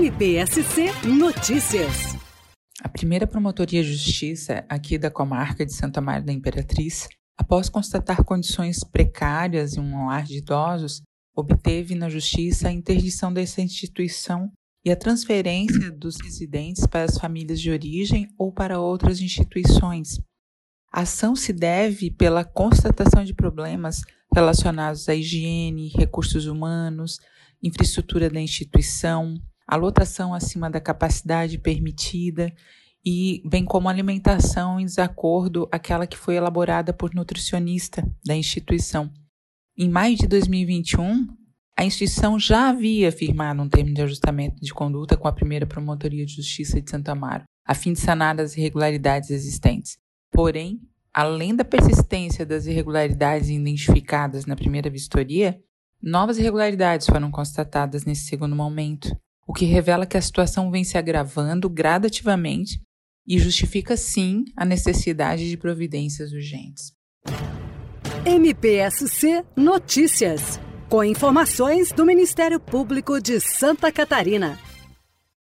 NPSC Notícias. A primeira promotoria de justiça aqui da comarca de Santa Maria da Imperatriz, após constatar condições precárias em um lar de idosos, obteve na justiça a interdição dessa instituição e a transferência dos residentes para as famílias de origem ou para outras instituições. A ação se deve pela constatação de problemas relacionados à higiene, recursos humanos, infraestrutura da instituição, a lotação acima da capacidade permitida e bem como alimentação em desacordo aquela que foi elaborada por nutricionista da instituição. Em maio de 2021, a instituição já havia firmado um termo de ajustamento de conduta com a primeira Promotoria de Justiça de Santo Amaro, a fim de sanar as irregularidades existentes. Porém, além da persistência das irregularidades identificadas na primeira vistoria, novas irregularidades foram constatadas nesse segundo momento, o que revela que a situação vem se agravando gradativamente e justifica sim a necessidade de providências urgentes. MPSC Notícias, com informações do Ministério Público de Santa Catarina.